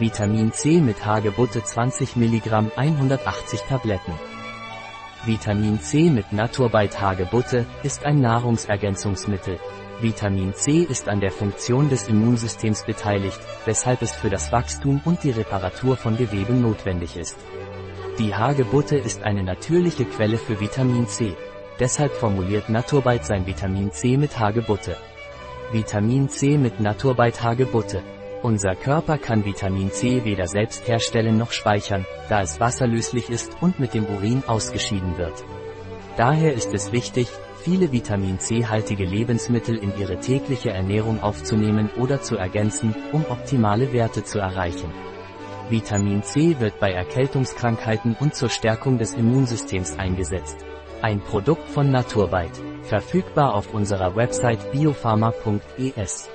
Vitamin C mit Hagebutte 20 mg 180 Tabletten. Vitamin C mit Naturbite Hagebutte ist ein Nahrungsergänzungsmittel. Vitamin C ist an der Funktion des Immunsystems beteiligt, weshalb es für das Wachstum und die Reparatur von Geweben notwendig ist. Die Hagebutte ist eine natürliche Quelle für Vitamin C. Deshalb formuliert Naturbite sein Vitamin C mit Hagebutte. Vitamin C mit Naturbite Hagebutte. Unser Körper kann Vitamin C weder selbst herstellen noch speichern, da es wasserlöslich ist und mit dem Urin ausgeschieden wird. Daher ist es wichtig, viele Vitamin C-haltige Lebensmittel in ihre tägliche Ernährung aufzunehmen oder zu ergänzen, um optimale Werte zu erreichen. Vitamin C wird bei Erkältungskrankheiten und zur Stärkung des Immunsystems eingesetzt. Ein Produkt von Naturbite, verfügbar auf unserer Website biopharma.es.